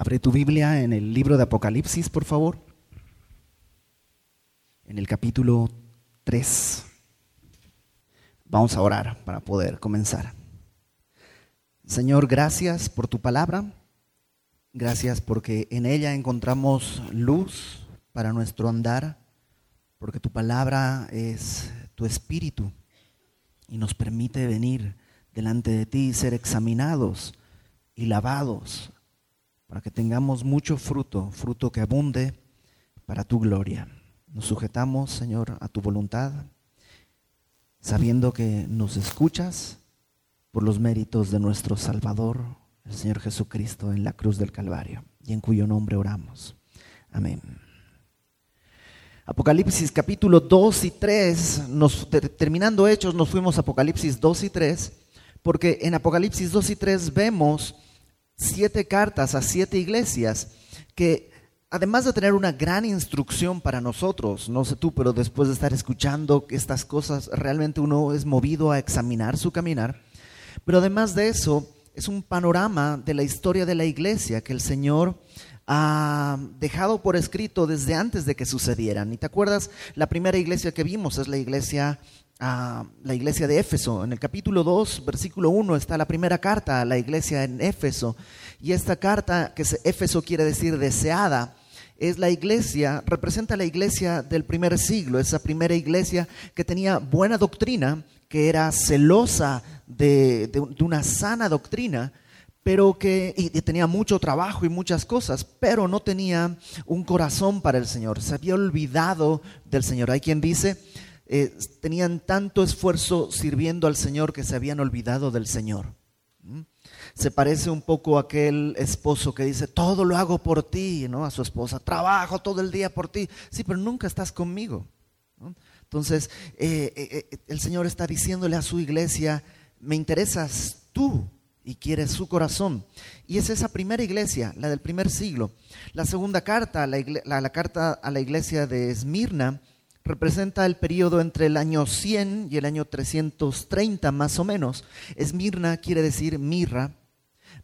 Abre tu Biblia en el libro de Apocalipsis, por favor. En el capítulo 3. Vamos a orar para poder comenzar. Señor, gracias por tu palabra. Gracias porque en ella encontramos luz para nuestro andar, porque tu palabra es tu espíritu y nos permite venir delante de ti y ser examinados y lavados para que tengamos mucho fruto, fruto que abunde para tu gloria. Nos sujetamos, Señor, a tu voluntad, sabiendo que nos escuchas por los méritos de nuestro Salvador, el Señor Jesucristo, en la cruz del Calvario, y en cuyo nombre oramos. Amén. Apocalipsis capítulo 2 y 3, nos, terminando Hechos, nos fuimos a Apocalipsis 2 y 3, porque en Apocalipsis 2 y 3 vemos siete cartas a siete iglesias que además de tener una gran instrucción para nosotros, no sé tú, pero después de estar escuchando estas cosas, realmente uno es movido a examinar su caminar, pero además de eso, es un panorama de la historia de la iglesia que el Señor ha dejado por escrito desde antes de que sucedieran. ¿Y te acuerdas? La primera iglesia que vimos es la iglesia a la iglesia de Éfeso. En el capítulo 2, versículo 1 está la primera carta a la iglesia en Éfeso. Y esta carta, que Éfeso quiere decir deseada, es la iglesia, representa la iglesia del primer siglo, esa primera iglesia que tenía buena doctrina, que era celosa de, de una sana doctrina, pero que tenía mucho trabajo y muchas cosas, pero no tenía un corazón para el Señor, se había olvidado del Señor. Hay quien dice, eh, tenían tanto esfuerzo sirviendo al Señor que se habían olvidado del Señor. ¿Mm? Se parece un poco a aquel esposo que dice, todo lo hago por ti, ¿no? A su esposa, trabajo todo el día por ti. Sí, pero nunca estás conmigo. Entonces, eh, eh, el Señor está diciéndole a su iglesia, me interesas tú y quieres su corazón. Y es esa primera iglesia, la del primer siglo. La segunda carta, la, la carta a la iglesia de Esmirna, representa el periodo entre el año 100 y el año 330 más o menos. Esmirna quiere decir mirra.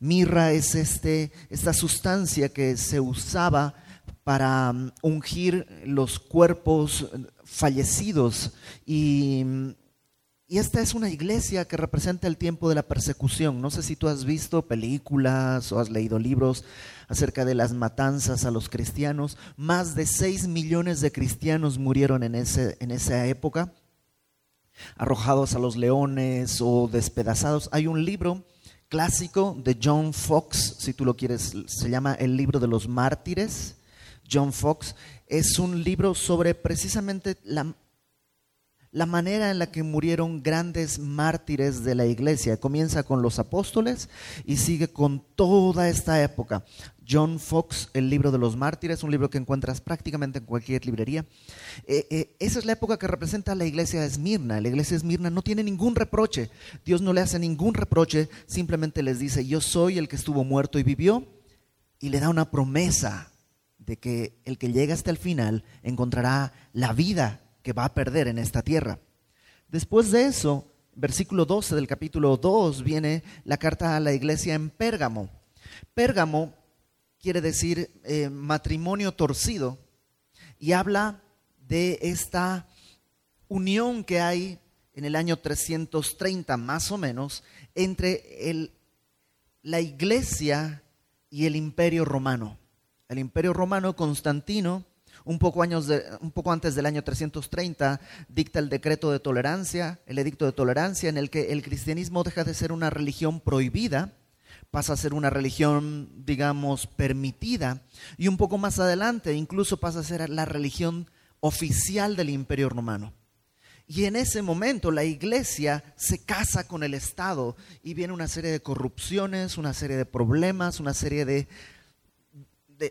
Mirra es este, esta sustancia que se usaba para mm, ungir los cuerpos fallecidos y mm, y esta es una iglesia que representa el tiempo de la persecución. No sé si tú has visto películas o has leído libros acerca de las matanzas a los cristianos. Más de 6 millones de cristianos murieron en, ese, en esa época, arrojados a los leones o despedazados. Hay un libro clásico de John Fox, si tú lo quieres, se llama El libro de los mártires. John Fox es un libro sobre precisamente la, la manera en la que murieron grandes mártires de la iglesia. Comienza con los apóstoles y sigue con toda esta época. John Fox, el libro de los mártires, un libro que encuentras prácticamente en cualquier librería. Eh, eh, esa es la época que representa la iglesia de Esmirna. La iglesia de Esmirna no tiene ningún reproche. Dios no le hace ningún reproche, simplemente les dice, yo soy el que estuvo muerto y vivió, y le da una promesa de que el que llega hasta el final encontrará la vida que va a perder en esta tierra. Después de eso, versículo 12 del capítulo 2 viene la carta a la iglesia en Pérgamo. Pérgamo quiere decir eh, matrimonio torcido y habla de esta unión que hay en el año 330 más o menos entre la iglesia y el imperio romano. El imperio romano Constantino un poco, años un poco antes del año 330 dicta el decreto de tolerancia, el edicto de tolerancia, en el que el cristianismo deja de ser una religión prohibida, pasa a ser una religión, digamos, permitida, y un poco más adelante incluso pasa a ser la religión oficial del imperio romano. Y en ese momento la iglesia se casa con el Estado y viene una serie de corrupciones, una serie de problemas, una serie de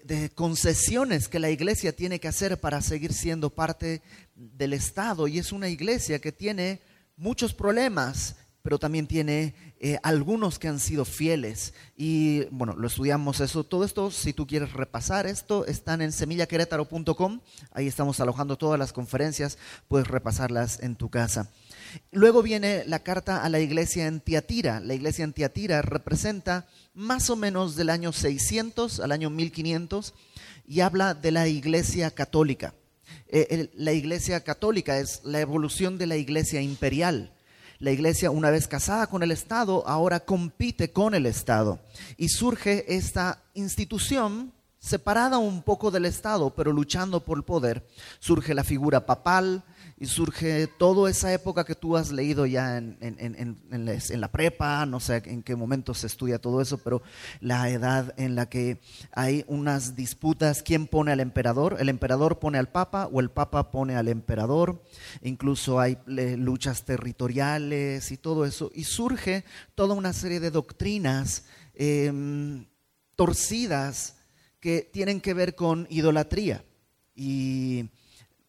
de, concesiones que la iglesia tiene que hacer para seguir siendo parte del Estado. Y es una iglesia que tiene muchos problemas pero también tiene eh, algunos que han sido fieles. Y bueno, lo estudiamos eso. Todo esto, si tú quieres repasar esto, están en semillaquerétaro.com. Ahí estamos alojando todas las conferencias, puedes repasarlas en tu casa. Luego viene la carta a la iglesia en Tiatira. La iglesia en Tiatira representa más o menos del año 600 al año 1500 y habla de la iglesia católica. Eh, la iglesia católica es la evolución de la iglesia imperial. La iglesia, una vez casada con el Estado, ahora compite con el Estado. Y surge esta institución separada un poco del Estado, pero luchando por el poder. Surge la figura papal, y surge toda esa época que tú has leído ya en, la prepa, no sé en qué momento se estudia todo eso, pero la edad en la que hay unas disputas, ¿quién pone al emperador? ¿El emperador pone al papa o el papa pone al emperador? Incluso hay luchas territoriales y todo eso, y surge toda una serie de doctrinas em, torcidas que tienen que ver con idolatría. Y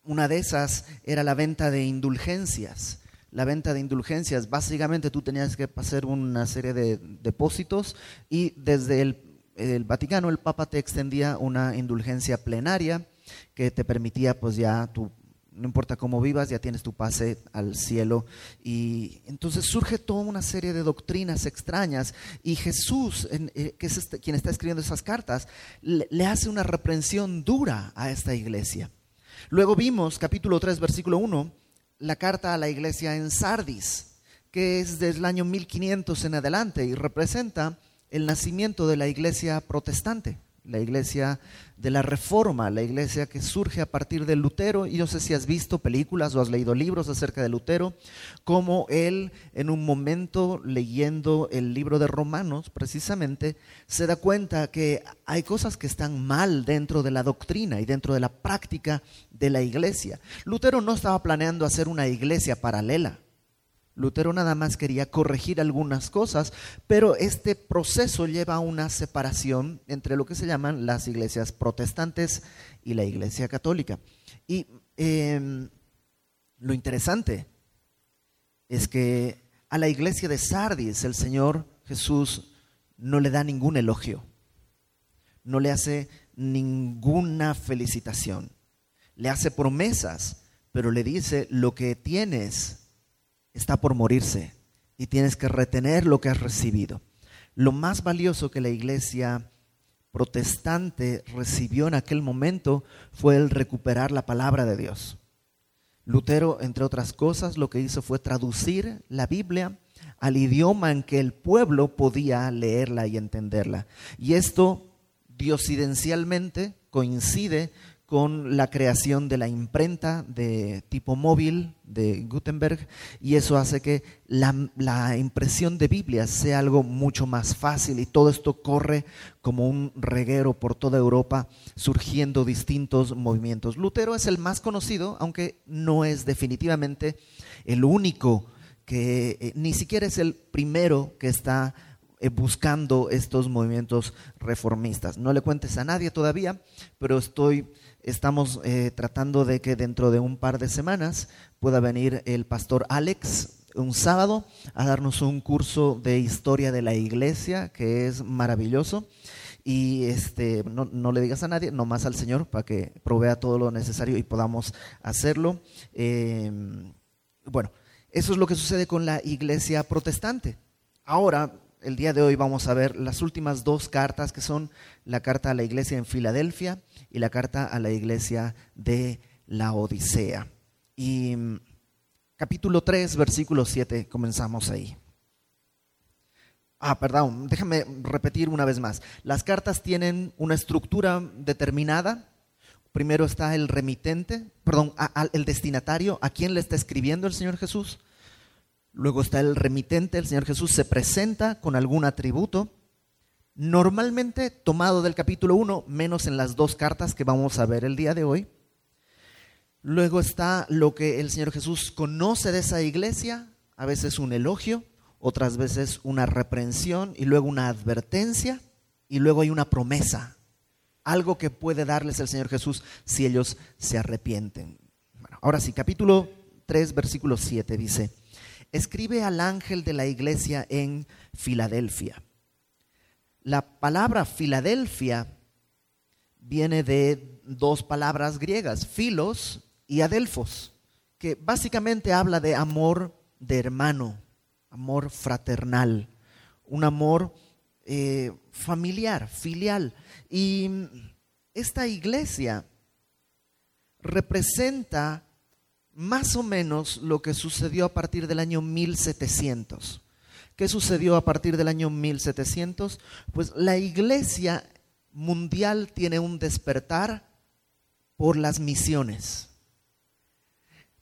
una de esas era la venta de indulgencias. La venta de indulgencias, básicamente tú tenías que hacer una serie de depósitos y desde el, Vaticano el Papa te extendía una indulgencia plenaria que te permitía pues ya tu no importa cómo vivas, ya tienes tu pase al cielo. Y entonces surge toda una serie de doctrinas extrañas. Y Jesús, eh, que es este, quien está escribiendo esas cartas, le hace una reprensión dura a esta iglesia. Luego vimos, capítulo 3, versículo 1, la carta a la iglesia en Sardis, que es desde el año 1500 en adelante y representa el nacimiento de la iglesia protestante la iglesia de la Reforma, la iglesia que surge a partir de Lutero. Y no sé si has visto películas o has leído libros acerca de Lutero, como él en un momento leyendo el libro de Romanos, precisamente, se da cuenta que hay cosas que están mal dentro de la doctrina y dentro de la práctica de la iglesia. Lutero no estaba planeando hacer una iglesia paralela. Lutero nada más quería corregir algunas cosas, pero este proceso lleva a una separación entre lo que se llaman las iglesias protestantes y la iglesia católica. Y em, lo interesante es que a la iglesia de Sardis el Señor Jesús no le da ningún elogio, no le hace ninguna felicitación, le hace promesas, pero le dice lo que tienes está por morirse y tienes que retener lo que has recibido. Lo más valioso que la iglesia protestante recibió en aquel momento fue el recuperar la palabra de Dios. Lutero, entre otras cosas, lo que hizo fue traducir la Biblia al idioma en que el pueblo podía leerla y entenderla. Y esto diosidencialmente coincide con la creación de la imprenta de tipo móvil de Gutenberg y eso hace que la, impresión de Biblias sea algo mucho más fácil y todo esto corre como un reguero por toda Europa surgiendo distintos movimientos. Lutero es el más conocido, aunque no es definitivamente el único que eh, ni siquiera es el primero que está eh, buscando estos movimientos reformistas. No le cuentes a nadie todavía, pero estoy Estamos eh, tratando de que dentro de un par de semanas pueda venir el pastor Alex un sábado a darnos un curso de historia de la iglesia que es maravilloso. Y este, no, le digas a nadie, nomás al Señor, para que provea todo lo necesario y podamos hacerlo. Em, bueno, eso es lo que sucede con la iglesia protestante. Ahora, el día de hoy vamos a ver las últimas dos cartas que son la carta a la iglesia en Filadelfia y la carta a la iglesia de la Odisea. Y mm, capítulo 3, versículo 7, comenzamos ahí. Ah, perdón, déjame repetir una vez más. Las cartas tienen una estructura determinada. Primero está el remitente, perdón, el destinatario, a quién le está escribiendo el Señor Jesús. Luego está el remitente, el Señor Jesús se presenta con algún atributo normalmente tomado del capítulo 1, menos en las dos cartas que vamos a ver el día de hoy. Luego está lo que el Señor Jesús conoce de esa iglesia, a veces un elogio, otras veces una reprensión y luego una advertencia y luego hay una promesa, algo que puede darles el Señor Jesús si ellos se arrepienten. ahora sí, capítulo 3, versículo 7 dice, escribe al ángel de la iglesia en Filadelfia. La palabra Filadelfia viene de dos palabras griegas, filos y adelfos, que básicamente habla de amor de hermano, amor fraternal, un amor eh, familiar, filial. Y esta iglesia representa más o menos lo que sucedió a partir del año 1700. ¿Qué sucedió a partir del año 1700? Pues la iglesia mundial tiene un despertar por las misiones.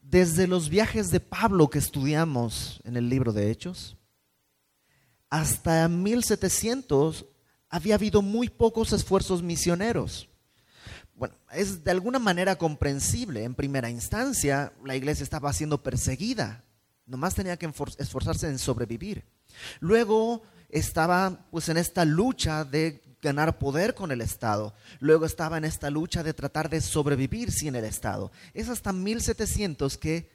Desde los viajes de Pablo que estudiamos en el libro de Hechos, hasta 1700 había habido muy pocos esfuerzos misioneros. Bueno, es de alguna manera comprensible. En primera instancia, la iglesia estaba siendo perseguida. Nomás tenía que esforzarse en sobrevivir. Luego estaba pues en esta lucha de ganar poder con el Estado. Luego estaba en esta lucha de tratar de sobrevivir sin el Estado. Es hasta 1700 que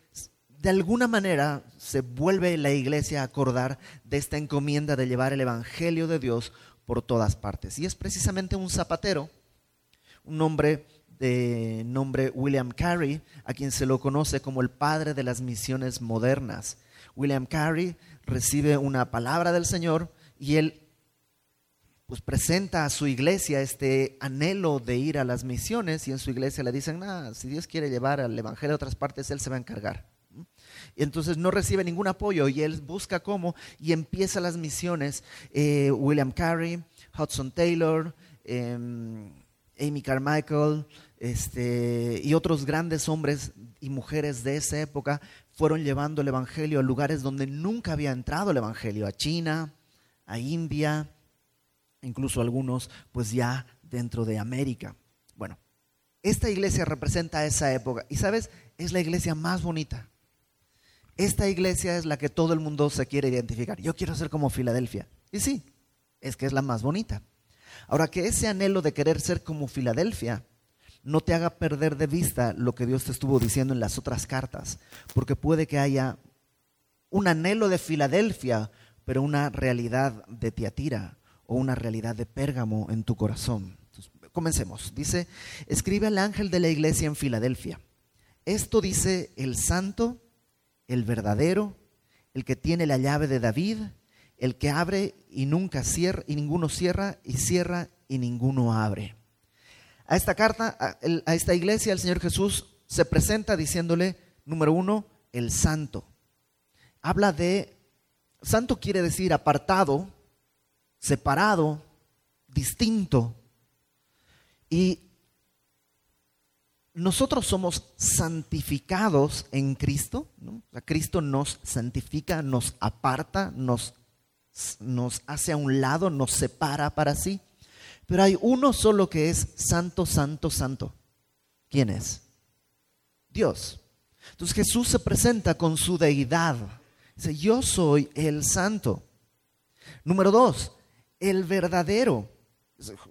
de alguna manera se vuelve la iglesia a acordar de esta encomienda de llevar el Evangelio de Dios por todas partes. Y es precisamente un zapatero, un hombre de nombre William Carey, a quien se lo conoce como el padre de las misiones modernas. William Carey recibe una palabra del Señor y él pues presenta a su iglesia este anhelo de ir a las misiones y en su iglesia le dicen, nada, si Dios quiere llevar al Evangelio a otras partes, Él se va a encargar. Y entonces no recibe ningún apoyo y él busca cómo y empieza las misiones. Eh, William Carey, Hudson Taylor, em, Amy Carmichael este, y otros grandes hombres y mujeres de esa época fueron llevando el Evangelio a lugares donde nunca había entrado el Evangelio, a China, a India, incluso algunos pues ya dentro de América. Bueno, esta iglesia representa esa época y sabes, es la iglesia más bonita. Esta iglesia es la que todo el mundo se quiere identificar. Yo quiero ser como Filadelfia. Y sí, es que es la más bonita. Ahora que ese anhelo de querer ser como Filadelfia no te haga perder de vista lo que Dios te estuvo diciendo en las otras cartas, porque puede que haya un anhelo de Filadelfia, pero una realidad de Tiatira o una realidad de Pérgamo en tu corazón. comencemos. Dice, escribe al ángel de la iglesia en Filadelfia. Esto dice el santo, el verdadero, el que tiene la llave de David, el que abre y nunca cierra, y ninguno cierra, y cierra y ninguno abre. A esta carta, a, esta iglesia, el Señor Jesús se presenta diciéndole, número uno, el santo. Habla de, santo quiere decir apartado, separado, distinto. Y nosotros somos santificados en Cristo. Cristo nos santifica, nos aparta, nos, nos hace a un lado, nos separa para sí. Pero hay uno solo que es santo, santo, santo. ¿Quién es? Dios. Entonces Jesús se presenta con su deidad. Dice, yo soy el santo. Número dos, el verdadero.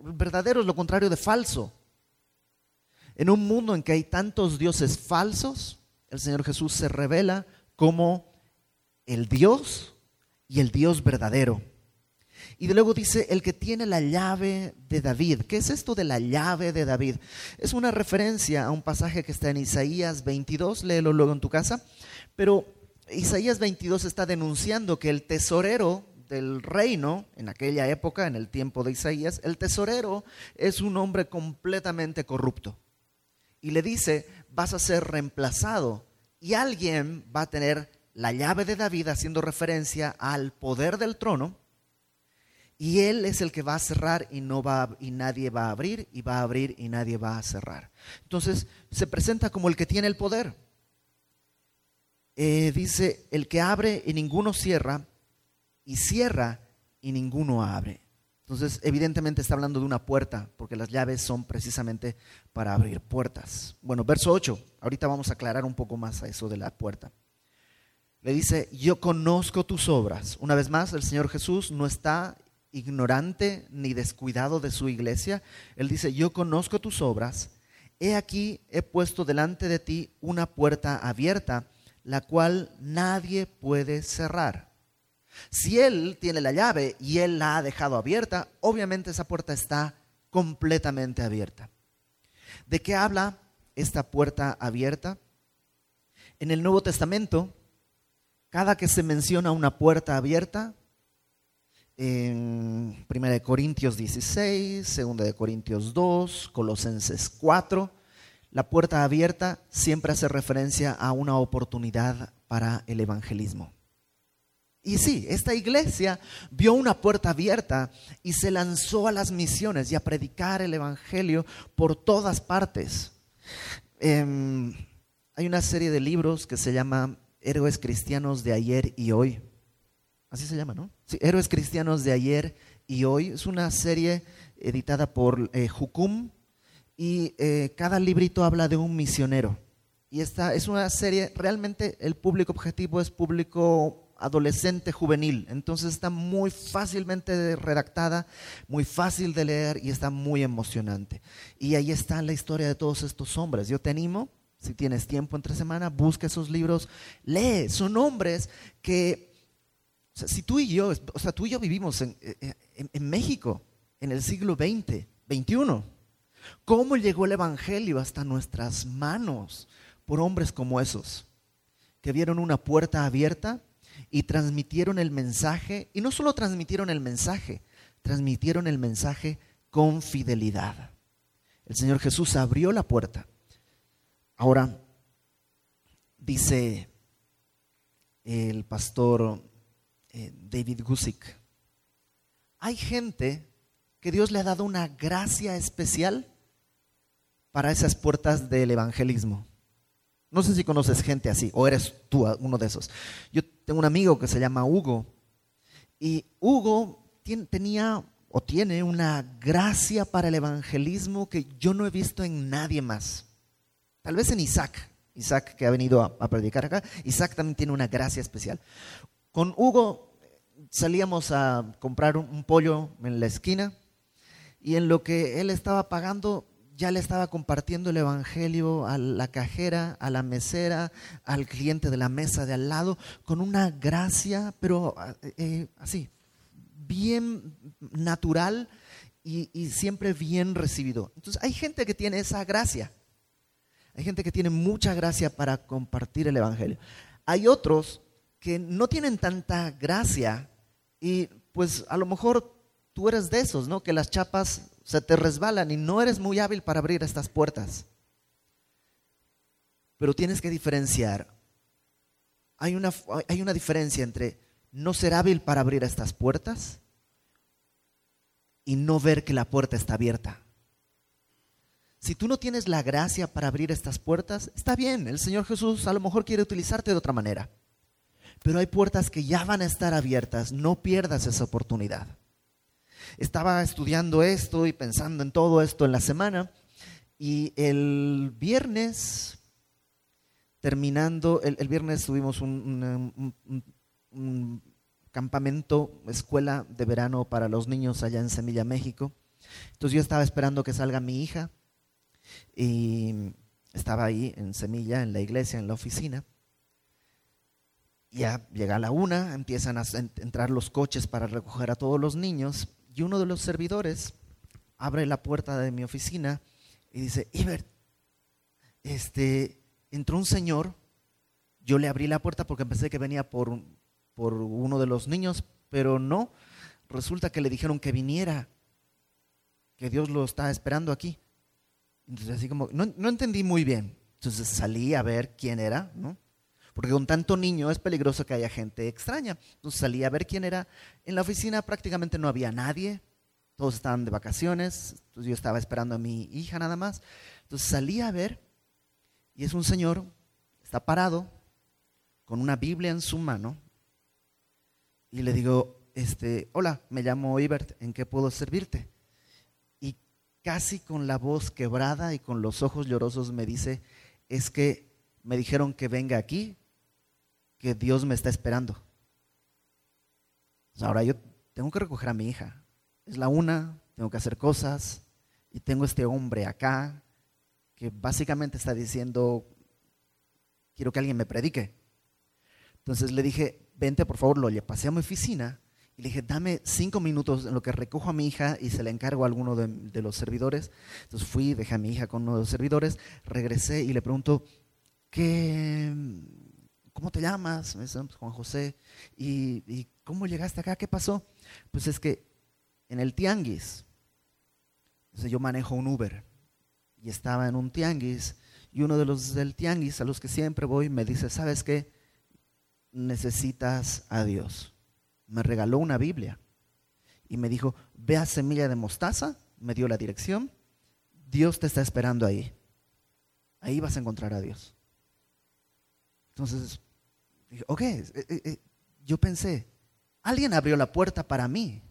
Verdadero es lo contrario de falso. En un mundo en que hay tantos dioses falsos, el Señor Jesús se revela como el Dios y el Dios verdadero. Y luego dice, el que tiene la llave de David. ¿Qué es esto de la llave de David? Es una referencia a un pasaje que está en Isaías 22, léelo luego en tu casa. Pero Isaías 22 está denunciando que el tesorero del reino, en aquella época, en el tiempo de Isaías, el tesorero es un hombre completamente corrupto. Y le dice, vas a ser reemplazado y alguien va a tener la llave de David haciendo referencia al poder del trono y él es el que va a cerrar y no va y nadie va a abrir y va a abrir y nadie va a cerrar. Entonces se presenta como el que tiene el poder. Eh, dice el que abre y ninguno cierra y cierra y ninguno abre. Entonces, evidentemente está hablando de una puerta, porque las llaves son precisamente para abrir puertas. Bueno, verso 8, ahorita vamos a aclarar un poco más a eso de la puerta. Le dice, yo conozco tus obras. Una vez más, el Señor Jesús no está ignorante ni descuidado de su iglesia. Él dice, yo conozco tus obras. He aquí, he puesto delante de ti una puerta abierta la cual nadie puede cerrar. Si Él tiene la llave y Él la ha dejado abierta, obviamente esa puerta está completamente abierta. ¿De qué habla esta puerta abierta? En el Nuevo Testamento, cada que se menciona una puerta abierta, en 1 Corintios 16, 2 Corintios 2, Colosenses 4, la puerta abierta siempre hace referencia a una oportunidad para el evangelismo. Y sí, esta iglesia vio una puerta abierta y se lanzó a las misiones y a predicar el Evangelio por todas partes. Em, hay una serie de libros que se llama Héroes Cristianos de ayer y hoy. Así se llama, ¿no? Héroes Cristianos de ayer y hoy. Es una serie editada por eh, Jucum y eh, cada librito habla de un misionero. Y esta es una serie, realmente el público objetivo es público adolescente juvenil. Entonces está muy fácilmente redactada, muy fácil de leer y está muy emocionante. Y ahí está la historia de todos estos hombres. Yo te animo, si tienes tiempo entre semana, busca esos libros, lee. Son hombres que, si tú y yo, o sea, tú y yo vivimos en, en México en el siglo XX, XXI. ¿Cómo llegó el Evangelio hasta nuestras manos por hombres como esos? Que vieron una puerta abierta y transmitieron el mensaje, y no solo transmitieron el mensaje, transmitieron el mensaje con fidelidad. El Señor Jesús abrió la puerta. Ahora, dice el pastor eh, David Gusick, hay gente que Dios le ha dado una gracia especial para esas puertas del evangelismo. No sé si conoces gente así o eres tú uno de esos. Yo tengo un amigo que se llama Hugo y Hugo tenía o tiene una gracia para el evangelismo que yo no he visto en nadie más. Tal vez en Isaac, Isaac que ha venido a, predicar acá, Isaac también tiene una gracia especial. Con Hugo salíamos a comprar un pollo en la esquina y en lo que él estaba pagando ya le estaba compartiendo el Evangelio a la cajera, a la mesera, al cliente de la mesa de al lado, con una gracia, pero eh, eh, así, bien natural y, y siempre bien recibido. Entonces hay gente que tiene esa gracia. Hay gente que tiene mucha gracia para compartir el Evangelio. Hay otros que no tienen tanta gracia y pues a lo mejor tú eres de esos, ¿no? Que las chapas se te resbalan y no eres muy hábil para abrir estas puertas. Pero tienes que diferenciar. Hay una, hay una diferencia entre no ser hábil para abrir estas puertas y no ver que la puerta está abierta. Si tú no tienes la gracia para abrir estas puertas, está bien, el Señor Jesús a lo mejor quiere utilizarte de otra manera. Pero hay puertas que ya van a estar abiertas, no pierdas esa oportunidad estaba estudiando esto y pensando en todo esto en la semana y el viernes, terminando, el, viernes tuvimos un, campamento, escuela de verano para los niños allá en Semilla, México. Entonces yo estaba esperando que salga mi hija y estaba ahí en Semilla, en la iglesia, en la oficina. Ya llega la una, empiezan a entrar los coches para recoger a todos los niños y uno de los servidores abre la puerta de mi oficina y dice, Ibert, este, entró un señor, yo le abrí la puerta porque pensé que venía por, por uno de los niños, pero no, resulta que le dijeron que viniera, que Dios lo está esperando aquí. Entonces así como, no, no entendí muy bien. Entonces salí a ver quién era, ¿no? Porque con tanto niño es peligroso que haya gente extraña. Entonces salí a ver quién era. En la oficina prácticamente no había nadie, todos estaban de vacaciones, entonces yo estaba esperando a mi hija nada más. Entonces salí a ver y es un señor, está parado con una Biblia en su mano y le digo, este, hola, me llamo Ibert, ¿en qué puedo servirte? Y casi con la voz quebrada y con los ojos llorosos me dice, es que me dijeron que venga aquí que Dios me está esperando. ahora yo tengo que recoger a mi hija. Es la una, tengo que hacer cosas y tengo este hombre acá que básicamente está diciendo, quiero que alguien me predique. Entonces le dije, vente por favor, lo pasé a mi oficina y le dije, dame cinco minutos en lo que recojo a mi hija y se la encargo a alguno de, los servidores. Entonces fui, dejé a mi hija con uno de los servidores, regresé y le pregunto, ¿qué, ¿cómo te llamas? Me dice, pues, Juan José. ¿Y, cómo llegaste acá? ¿Qué pasó? Pues es que en el tianguis, yo manejo un Uber y estaba en un tianguis y uno de los del tianguis a los que siempre voy me dice, ¿sabes qué? Necesitas a Dios me regaló una Biblia y me dijo, ve a Semilla de Mostaza, me dio la dirección, Dios te está esperando ahí. Ahí vas a encontrar a Dios. Entonces, dije, ok, eh, eh, eh, yo pensé, alguien abrió la puerta para mí.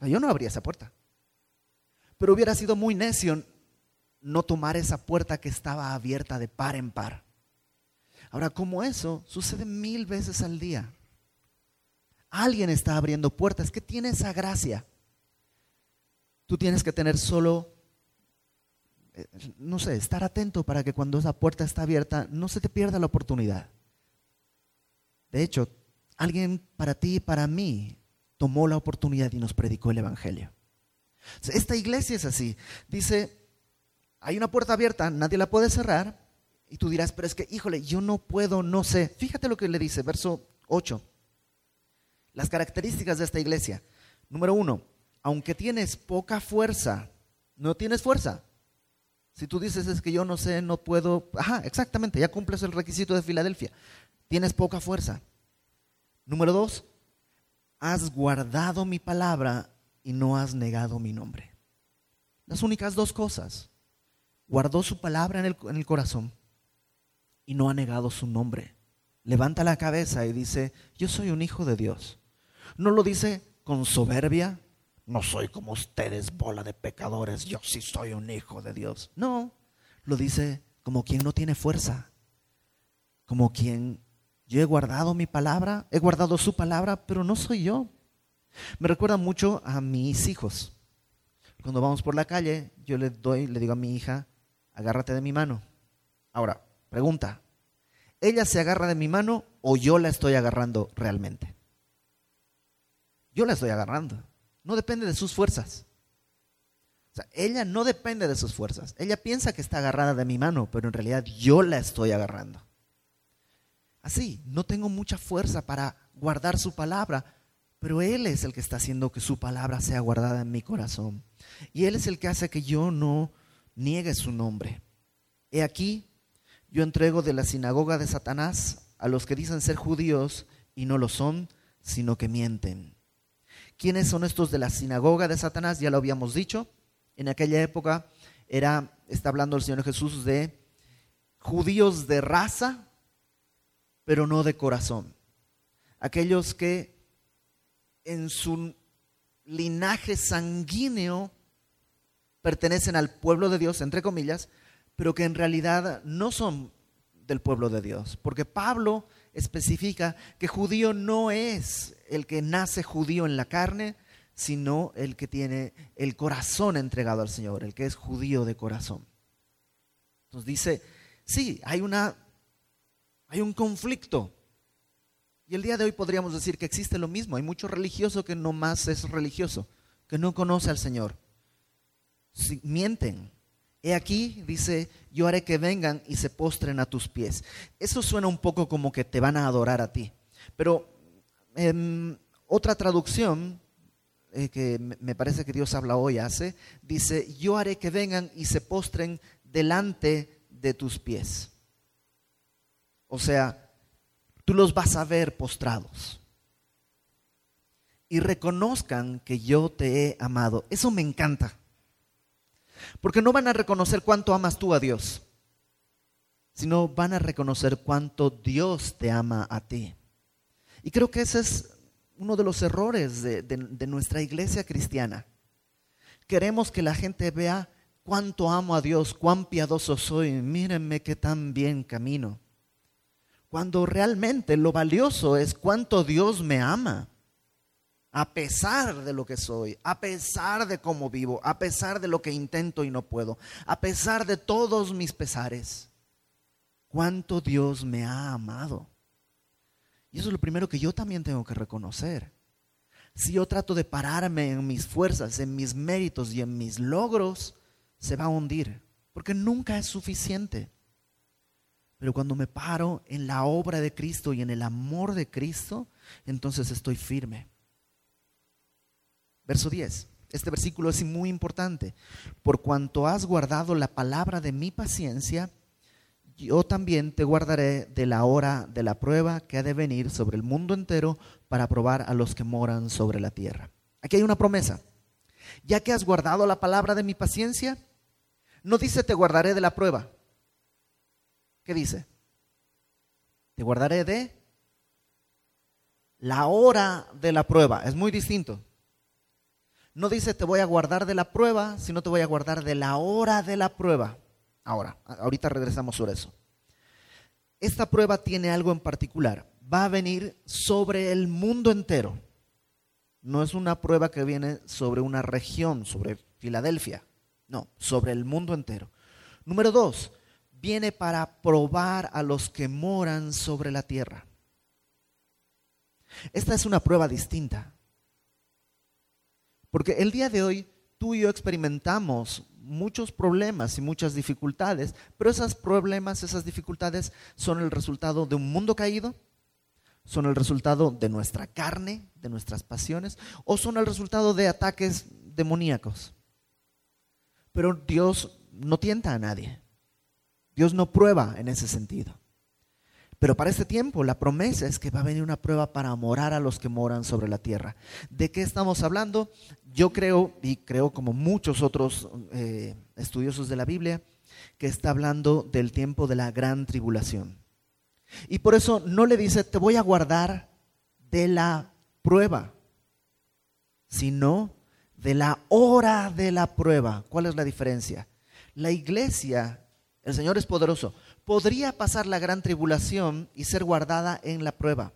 yo no abría esa puerta. Pero hubiera sido muy necio no tomar esa puerta que estaba abierta de par en par. Ahora, como eso sucede mil veces al día. Alguien está abriendo puertas. que tiene esa gracia? Tú tienes que tener solo, no sé, estar atento para que cuando esa puerta está abierta no se te pierda la oportunidad. De hecho, alguien para ti y para mí tomó la oportunidad y nos predicó el Evangelio. Esta iglesia es así. Dice, hay una puerta abierta, nadie la puede cerrar. Y tú dirás, pero es que, híjole, yo no puedo, no sé. Fíjate lo que le dice, verso 8. Las características de esta iglesia. Número uno, aunque tienes poca fuerza, no tienes fuerza. Si tú dices es que yo no sé, no puedo, ajá, exactamente, ya cumples el requisito de Filadelfia. Tienes poca fuerza. Número dos, has guardado mi palabra y no has negado mi nombre. Las únicas dos cosas. Guardó su palabra en el, corazón y no ha negado su nombre. Levanta la cabeza y dice, yo soy un hijo de Dios. No lo dice con soberbia. No soy como ustedes, bola de pecadores. Yo sí soy un hijo de Dios. No, lo dice como quien no tiene fuerza. Como quien yo he guardado mi palabra, he guardado su palabra, pero no soy yo. Me recuerda mucho a mis hijos. Cuando vamos por la calle, yo le doy, le digo a mi hija, agárrate de mi mano. Ahora, pregunta, ¿ella se agarra de mi mano o yo la estoy agarrando realmente? yo la estoy agarrando. No depende de sus fuerzas. O sea, ella no depende de sus fuerzas. Ella piensa que está agarrada de mi mano, pero en realidad yo la estoy agarrando. Así, no tengo mucha fuerza para guardar su palabra, pero Él es el que está haciendo que su palabra sea guardada en mi corazón. Y Él es el que hace que yo no niegue su nombre. He aquí, yo entrego de la sinagoga de Satanás a los que dicen ser judíos y no lo son, sino que mienten. ¿Quiénes son estos de la sinagoga de Satanás? Ya lo habíamos dicho. En aquella época era, está hablando el Señor Jesús de judíos de raza, pero no de corazón. Aquellos que en su linaje sanguíneo pertenecen al pueblo de Dios, entre comillas, pero que en realidad no son del pueblo de Dios. Porque Pablo especifica que judío no es el que nace judío en la carne, sino el que tiene el corazón entregado al Señor, el que es judío de corazón. Entonces dice, sí, hay una hay un conflicto. Y el día de hoy podríamos decir que existe lo mismo. Hay mucho religioso que no más es religioso, que no conoce al Señor. Si, mienten, He aquí, dice, yo haré que vengan y se postren a tus pies. Eso suena un poco como que te van a adorar a ti. Pero em, otra traducción eh, que me parece que Dios habla hoy hace, dice, yo haré que vengan y se postren delante de tus pies. O sea, tú los vas a ver postrados. Y reconozcan que yo te he amado. Eso me encanta. Porque no van a reconocer cuánto amas tú a Dios, sino van a reconocer cuánto Dios te ama a ti. Y creo que ese es uno de los errores de, nuestra iglesia cristiana. Queremos que la gente vea cuánto amo a Dios, cuán piadoso soy, mírenme qué tan bien camino. Cuando realmente lo valioso es cuánto Dios me ama a pesar de lo que soy, a pesar de cómo vivo, a pesar de lo que intento y no puedo, a pesar de todos mis pesares, cuánto Dios me ha amado. Y eso es lo primero que yo también tengo que reconocer. Si yo trato de pararme en mis fuerzas, en mis méritos y en mis logros, se va a hundir, porque nunca es suficiente. Pero cuando me paro en la obra de Cristo y en el amor de Cristo, entonces estoy firme. Verso 10. Este versículo es muy importante. Por cuanto has guardado la palabra de mi paciencia, yo también te guardaré de la hora de la prueba que ha de venir sobre el mundo entero para probar a los que moran sobre la tierra. Aquí hay una promesa. Ya que has guardado la palabra de mi paciencia, no dice te guardaré de la prueba. ¿Qué dice? Te guardaré de la hora de la prueba. Es muy distinto. No dice te voy a guardar de la prueba, sino te voy a guardar de la hora de la prueba. Ahora, ahorita regresamos sobre eso. Esta prueba tiene algo en particular. Va a venir sobre el mundo entero. No es una prueba que viene sobre una región, sobre Filadelfia. No, sobre el mundo entero. Número dos, viene para probar a los que moran sobre la tierra. Esta es una prueba distinta. Porque el día de hoy tú y yo experimentamos muchos problemas y muchas dificultades, pero esos problemas, esas dificultades son el resultado de un mundo caído, son el resultado de nuestra carne, de nuestras pasiones, o son el resultado de ataques demoníacos. Pero Dios no tienta a nadie. Dios no prueba en ese sentido. Pero para este tiempo la promesa es que va a venir una prueba para morar a los que moran sobre la tierra. ¿De qué estamos hablando? Yo creo, y creo como muchos otros eh, estudiosos de la Biblia, que está hablando del tiempo de la gran tribulación. Y por eso no le dice, te voy a guardar de la prueba, sino de la hora de la prueba. ¿Cuál es la diferencia? La iglesia, el Señor es poderoso, podría pasar la gran tribulación y ser guardada en la prueba.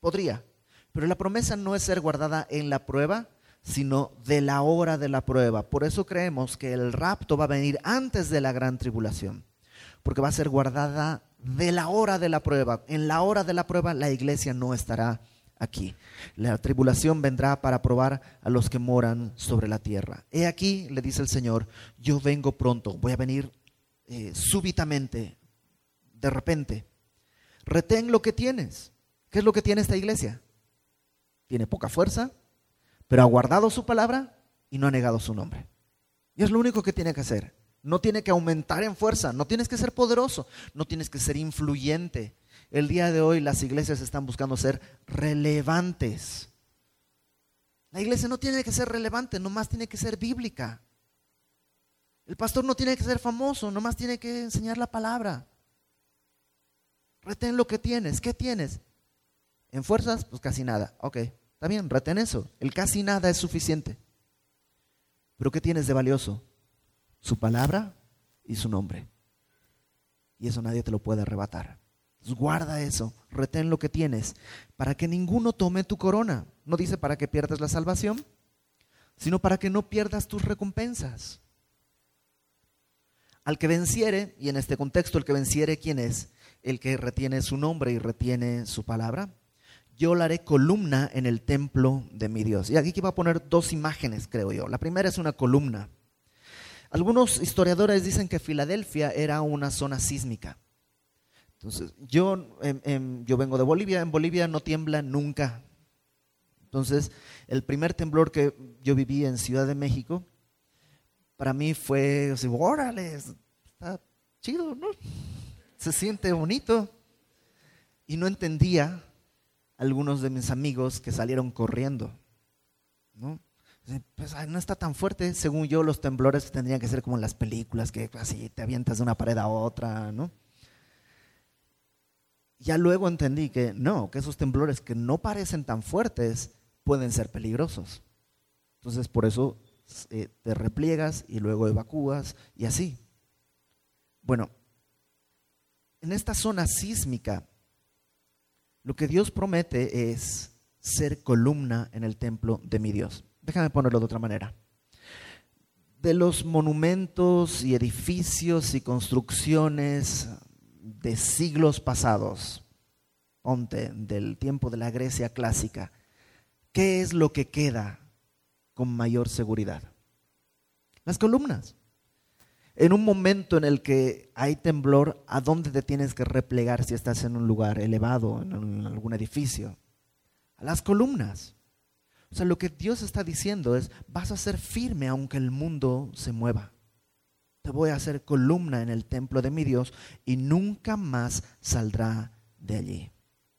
Podría. Pero la promesa no es ser guardada en la prueba, sino de la hora de la prueba. Por eso creemos que el rapto va a venir antes de la gran tribulación, porque va a ser guardada de la hora de la prueba. En la hora de la prueba la iglesia no estará aquí. La tribulación vendrá para probar a los que moran sobre la tierra. He aquí, le dice el Señor, yo vengo pronto, voy a venir eh, súbitamente de repente. Retén lo que tienes. ¿Qué es lo que tiene esta iglesia? Tiene poca fuerza, pero ha guardado su palabra y no ha negado su nombre. Y es lo único que tiene que hacer. No tiene que aumentar en fuerza, no tienes que ser poderoso, no tienes que ser influyente. El día de hoy las iglesias están buscando ser relevantes. La iglesia no tiene que ser relevante, nomás tiene que ser bíblica. El pastor no tiene que ser famoso, nomás tiene que enseñar la palabra. Retén lo que tienes. ¿Qué tienes? En fuerzas, pues casi nada. Ok, está bien, retén eso. El casi nada es suficiente. Pero ¿qué tienes de valioso? Su palabra y su nombre. Y eso nadie te lo puede arrebatar. guarda eso, retén lo que tienes, para que ninguno tome tu corona. No dice para que pierdas la salvación, sino para que no pierdas tus recompensas. Al que venciere, y en este contexto el que venciere, ¿quién es? el que retiene su nombre y retiene su palabra. Yo la haré columna en el templo de mi Dios. Y aquí va a poner dos imágenes, creo yo. La primera es una columna. Algunos historiadores dicen que Filadelfia era una zona sísmica. Entonces, yo, yo vengo de Bolivia, en Bolivia no tiembla nunca. Entonces, el primer temblor que yo viví en Ciudad de México, para mí fue, así, órale, está chido, ¿no? se siente bonito. Y no entendía algunos de mis amigos que salieron corriendo. ¿no? Pues no está tan fuerte. Según yo, los temblores tendrían que ser como en las películas, que así te avientas de una pared a otra, ¿no? Ya luego entendí que no, que esos temblores que no parecen tan fuertes pueden ser peligrosos. Entonces, por eso eh, te repliegas y luego evacúas y así. Bueno, en esta zona sísmica, lo que Dios promete es ser columna en el templo de mi Dios. Déjame ponerlo de otra manera. De los monumentos y edificios y construcciones de siglos pasados, ponte del tiempo de la Grecia clásica, ¿qué es lo que queda con mayor seguridad? Las columnas. En un momento en el que hay temblor, ¿a dónde te tienes que replegar si estás en un lugar elevado, en algún edificio? A las columnas. O sea, lo que Dios está diciendo es, vas a ser firme aunque el mundo se mueva. Te voy a hacer columna en el templo de mi Dios y nunca más saldrá de allí.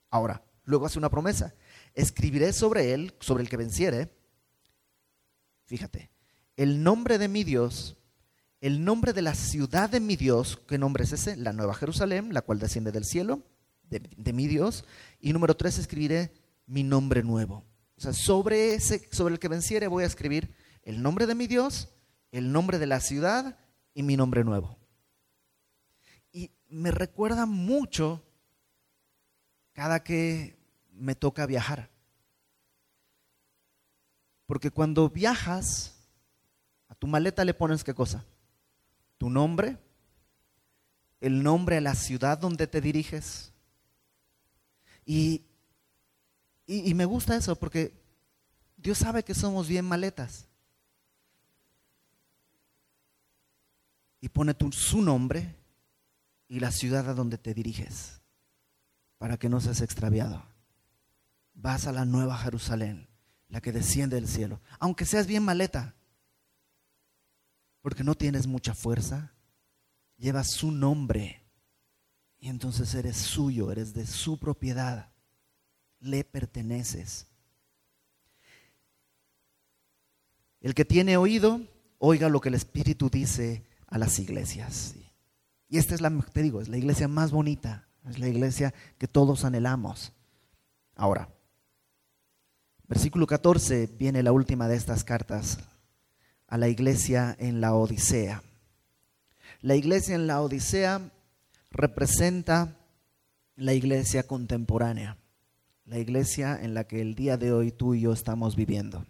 Ahora, luego hace una promesa. Escribiré sobre él, sobre el que venciere, fíjate, el nombre de mi Dios, el nombre de la ciudad de mi Dios, ¿qué nombre es ese? La Nueva Jerusalén, la cual desciende del cielo, de, mi Dios. Y número tres, escribiré mi nombre nuevo. O sea, sobre, ese, sobre el que venciere voy a escribir el nombre de mi Dios, el nombre de la ciudad y mi nombre nuevo. Y me recuerda mucho cada que me toca viajar. Porque cuando viajas, a tu maleta le pones qué cosa? Tu nombre, el nombre a la ciudad donde te diriges. Y y, me gusta eso porque Dios sabe que somos bien maletas. Y pone tu, su nombre y la ciudad a donde te diriges para que no seas extraviado. Vas a la nueva Jerusalén, la que desciende del cielo, aunque seas bien maleta, porque no tienes mucha fuerza, llevas su nombre y entonces eres suyo, eres de su propiedad le perteneces. El que tiene oído, oiga lo que el Espíritu dice a las iglesias. Y esta es la, te digo, es la iglesia más bonita, es la iglesia que todos anhelamos. Ahora, versículo 14 viene la última de estas cartas a la iglesia en la Odisea. La iglesia en la Odisea representa la iglesia contemporánea la iglesia en la que el día de hoy tú y yo estamos viviendo.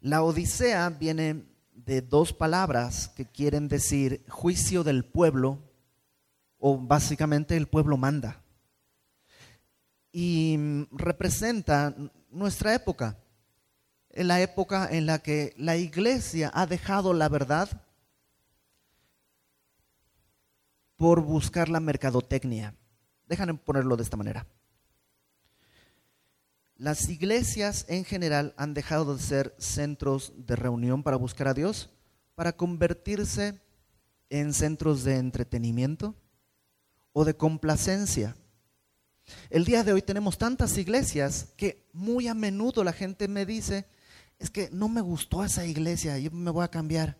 La Odisea viene de dos palabras que quieren decir juicio del pueblo o básicamente el pueblo manda. Y representa nuestra época, en la época en la que la iglesia ha dejado la verdad por buscar la mercadotecnia. Déjame ponerlo de esta manera. Las iglesias en general han dejado de ser centros de reunión para buscar a Dios, para convertirse en centros de entretenimiento o de complacencia. El día de hoy tenemos tantas iglesias que muy a menudo la gente me dice, es que no me gustó esa iglesia, yo me voy a cambiar.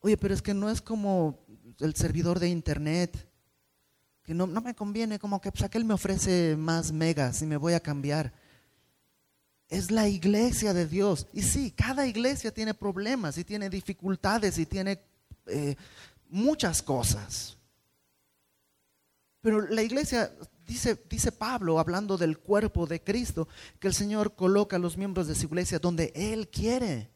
Oye, pero es que no es como el servidor de internet que no, me conviene, como que pues, aquel me ofrece más megas y me voy a cambiar. Es la iglesia de Dios. Y sí, cada iglesia tiene problemas y tiene dificultades y tiene eh, muchas cosas. Pero la iglesia, dice, dice Pablo, hablando del cuerpo de Cristo, que el Señor coloca a los miembros de su iglesia donde Él quiere.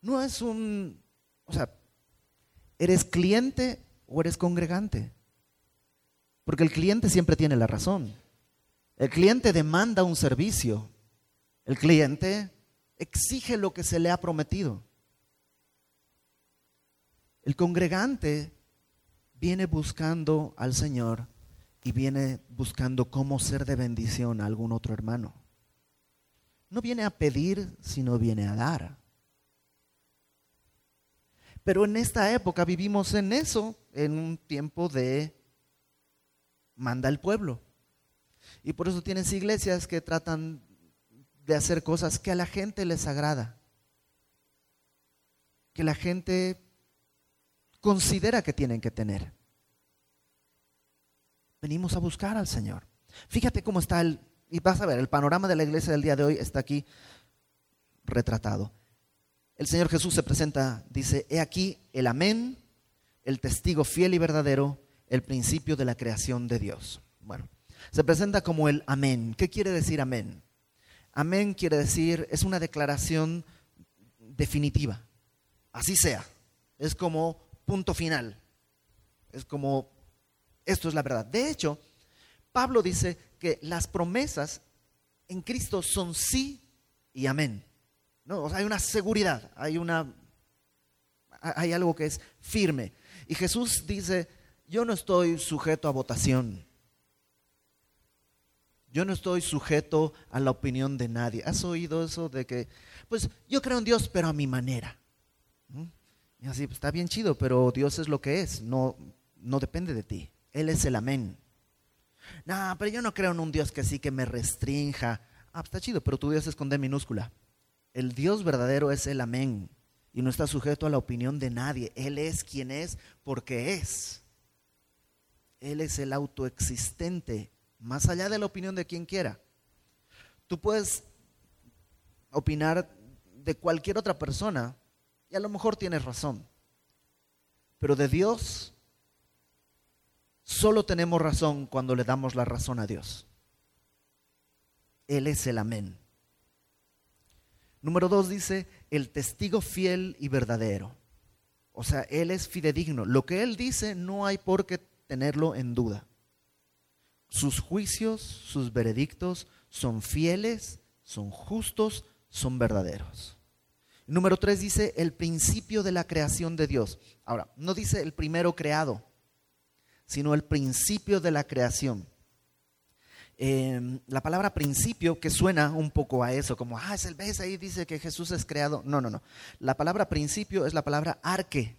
No es un, o sea, ¿Eres cliente o eres congregante? Porque el cliente siempre tiene la razón. El cliente demanda un servicio. El cliente exige lo que se le ha prometido. El congregante viene buscando al Señor y viene buscando cómo ser de bendición a algún otro hermano. No viene a pedir, sino viene a dar. Pero en esta época vivimos en eso, en un tiempo de manda el pueblo. Y por eso tienes iglesias que tratan de hacer cosas que a la gente les agrada, que la gente considera que tienen que tener. Venimos a buscar al Señor. Fíjate cómo está el, y vas a ver, el panorama de la iglesia del día de hoy está aquí retratado el Señor Jesús se presenta, dice, he aquí el amén, el testigo fiel y verdadero, el principio de la creación de Dios. Bueno, se presenta como el amén. ¿Qué quiere decir amén? Amén quiere decir, es una declaración definitiva. Así sea. Es como punto final. Es como Esto es la verdad. De hecho, Pablo dice que las promesas en Cristo son sí y amén. ¿No? Hay una seguridad, hay, una, hay algo que es firme. Y Jesús dice, yo no estoy sujeto a votación. Yo no estoy sujeto a la opinión de nadie. ¿Has oído eso de que, pues yo creo en Dios, pero a mi manera? Y así, pues, está bien chido, pero Dios es lo que es, no, no depende de ti. Él es el amén. No, pero yo no creo en un Dios que sí que me restrinja. Ah, pues, está chido, pero tu Dios es con D minúscula. El Dios verdadero es el amén y no está sujeto a la opinión de nadie. Él es quien es porque es. Él es el autoexistente más allá de la opinión de quien quiera. Tú puedes opinar de cualquier otra persona y a lo mejor tienes razón. Pero de Dios solo tenemos razón cuando le damos la razón a Dios. Él es el amén. Número dos dice, el testigo fiel y verdadero. O sea, Él es fidedigno. Lo que Él dice no hay por qué tenerlo en duda. Sus juicios, sus veredictos son fieles, son justos, son verdaderos. Número tres dice el principio de la creación de Dios. Ahora, no dice el primero creado, sino el principio de la creación. Em, la palabra principio, que suena un poco a eso, como, ah, es el ves ahí dice que Jesús es creado. No, no, no. La palabra principio es la palabra arque,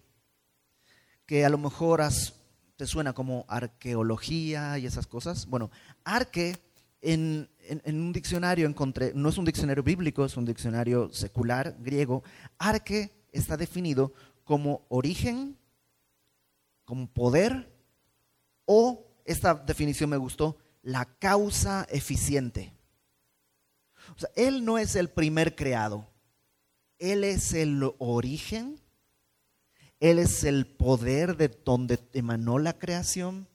que a lo mejor has te suena como arqueología y esas cosas. Bueno, arque en, un diccionario encontré, no es un diccionario bíblico, es un diccionario secular griego. Arque está definido como origen, como poder o, esta definición me gustó, la causa eficiente. O sea, Él no es el primer creado, Él es el origen él es el poder de donde emanó la creación.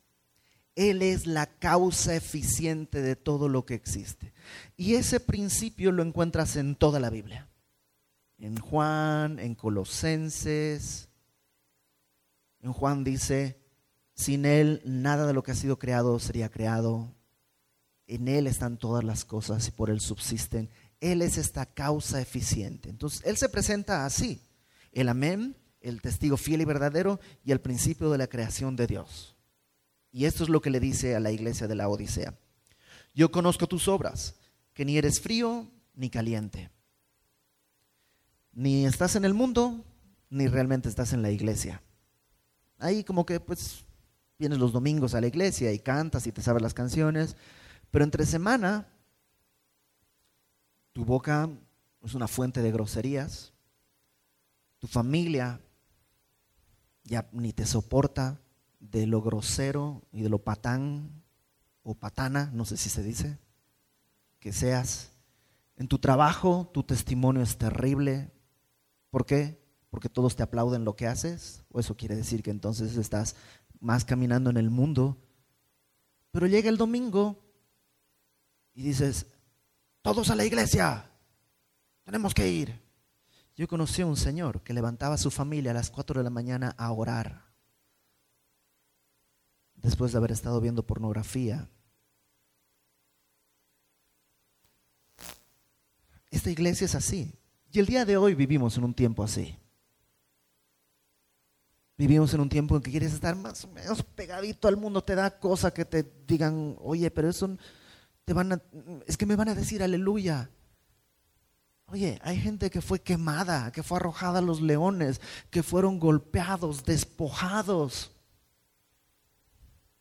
Él es la causa eficiente de todo lo que existe. Y ese principio lo encuentras en toda la Biblia. En Juan, en Colosenses. En Juan dice, sin Él nada de lo que ha sido creado sería creado. En Él están todas las cosas y por Él subsisten. Él es esta causa eficiente. Entonces, Él se presenta así. El amén el testigo fiel y verdadero y el principio de la creación de Dios. Y esto es lo que le dice a la iglesia de la Odisea. Yo conozco tus obras, que ni eres frío ni caliente. Ni estás en el mundo, ni realmente estás en la iglesia. Ahí como que pues vienes los domingos a la iglesia y cantas y te sabes las canciones, pero entre semana tu boca es una fuente de groserías, tu familia ya ni te soporta de lo grosero y de lo patán o patana, no sé si se dice, que seas. En tu trabajo tu testimonio es terrible. ¿Por qué? Porque todos te aplauden lo que haces. O eso quiere decir que entonces estás más caminando en el mundo. Pero llega el domingo y dices, todos a la iglesia, tenemos que ir. Yo conocí a un señor que levantaba a su familia a las 4 de la mañana a orar, después de haber estado viendo pornografía. Esta iglesia es así. Y el día de hoy vivimos en un tiempo así. Vivimos en un tiempo en que quieres estar más o menos pegadito al mundo, te da cosa que te digan, oye, pero eso te van a, es que me van a decir aleluya. Oye, hay gente que fue quemada, que fue arrojada a los leones, que fueron golpeados, despojados.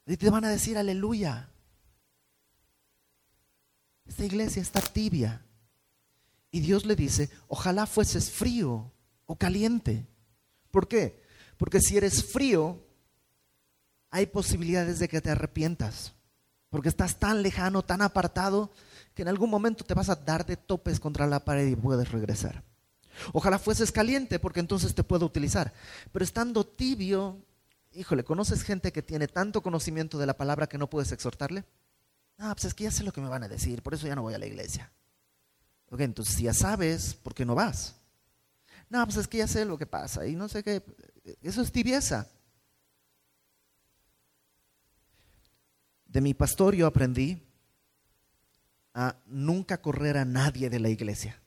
Y te van a decir aleluya. Esta iglesia está tibia. Y Dios le dice, ojalá fueses frío o caliente. ¿Por qué? Porque si eres frío, hay posibilidades de que te arrepientas. Porque estás tan lejano, tan apartado, que en algún momento te vas a dar de topes contra la pared y puedes regresar. Ojalá fueses caliente porque entonces te puedo utilizar. Pero estando tibio, híjole, ¿conoces gente que tiene tanto conocimiento de la palabra que no puedes exhortarle? Ah, pues es que ya sé lo que me van a decir, por eso ya no voy a la iglesia. Ok, entonces si ya sabes, ¿por qué no vas? No, pues es que ya sé lo que pasa y no sé qué. Eso es tibieza. De mi pastor yo aprendí a nunca correr a nadie de la iglesia.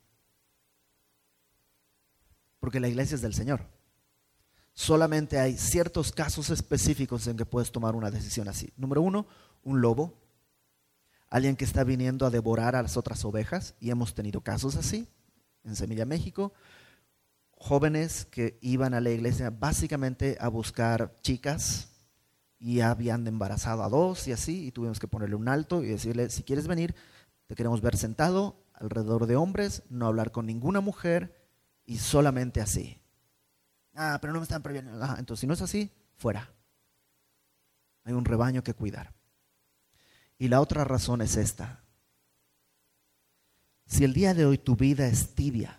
Porque la iglesia es del Señor. Solamente hay ciertos casos específicos en que puedes tomar una decisión así. Número uno, un lobo. Alguien que está viniendo a devorar a las otras ovejas. Y hemos tenido casos así en Semilla México. Jóvenes que iban a la iglesia básicamente a buscar chicas y habían embarazado a dos y así, y tuvimos que ponerle un alto y decirle, si quieres venir, te queremos ver sentado alrededor de hombres, no hablar con ninguna mujer y solamente así. Ah, pero no me están previendo. Entonces, si no es así, fuera. Hay un rebaño que cuidar. Y la otra razón es esta. Si el día de hoy tu vida es tibia,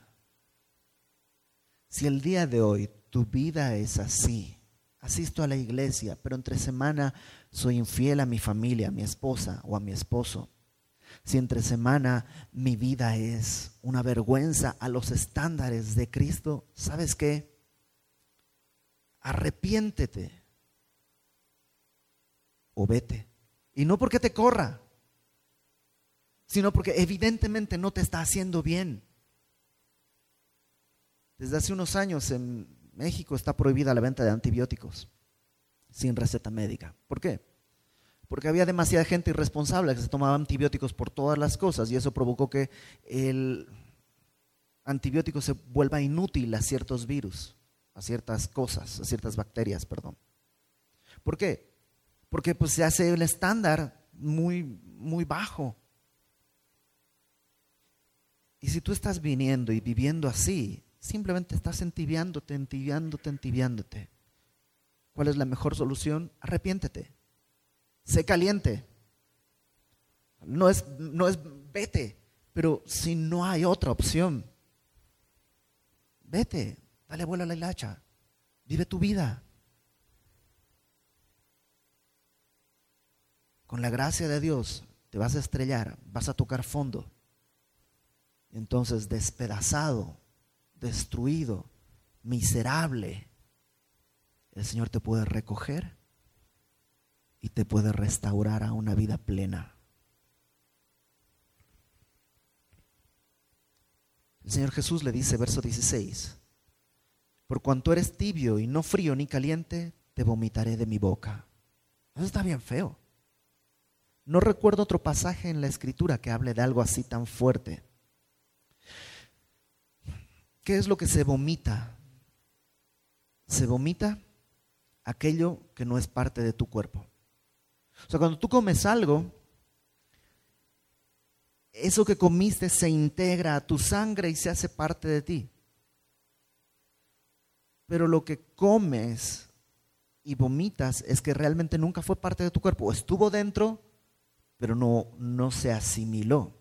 si el día de hoy tu vida es así, asisto a la iglesia, pero entre semana soy infiel a mi familia, a mi esposa o a mi esposo. Si entre semana mi vida es una vergüenza a los estándares de Cristo, ¿sabes qué? Arrepiéntete o vete. Y no porque te corra, sino porque evidentemente no te está haciendo bien. Desde hace unos años en México está prohibida la venta de antibióticos sin receta médica. ¿Por qué? Porque había demasiada gente irresponsable que se tomaba antibióticos por todas las cosas y eso provocó que el antibiótico se vuelva inútil a ciertos virus, a ciertas cosas, a ciertas bacterias, perdón. ¿Por qué? Porque pues se hace el estándar muy, muy bajo. Y si tú estás viniendo y viviendo así, Simplemente estás entibiándote, entibiándote, entibiándote. ¿Cuál es la mejor solución? Arrepiéntete. Sé caliente. No es, no es vete, pero si no hay otra opción, vete, dale vuelo a la hilacha, vive tu vida. Con la gracia de Dios te vas a estrellar, vas a tocar fondo. Entonces, despedazado, destruido, miserable, el Señor te puede recoger y te puede restaurar a una vida plena. El Señor Jesús le dice, verso 16, por cuanto eres tibio y no frío ni caliente, te vomitaré de mi boca. Eso está bien feo. No recuerdo otro pasaje en la escritura que hable de algo así tan fuerte. ¿Qué es lo que se vomita? Se vomita aquello que no es parte de tu cuerpo. O sea, cuando tú comes algo, eso que comiste se integra a tu sangre y se hace parte de ti. Pero lo que comes y vomitas es que realmente nunca fue parte de tu cuerpo. Estuvo dentro, pero no, no se asimiló.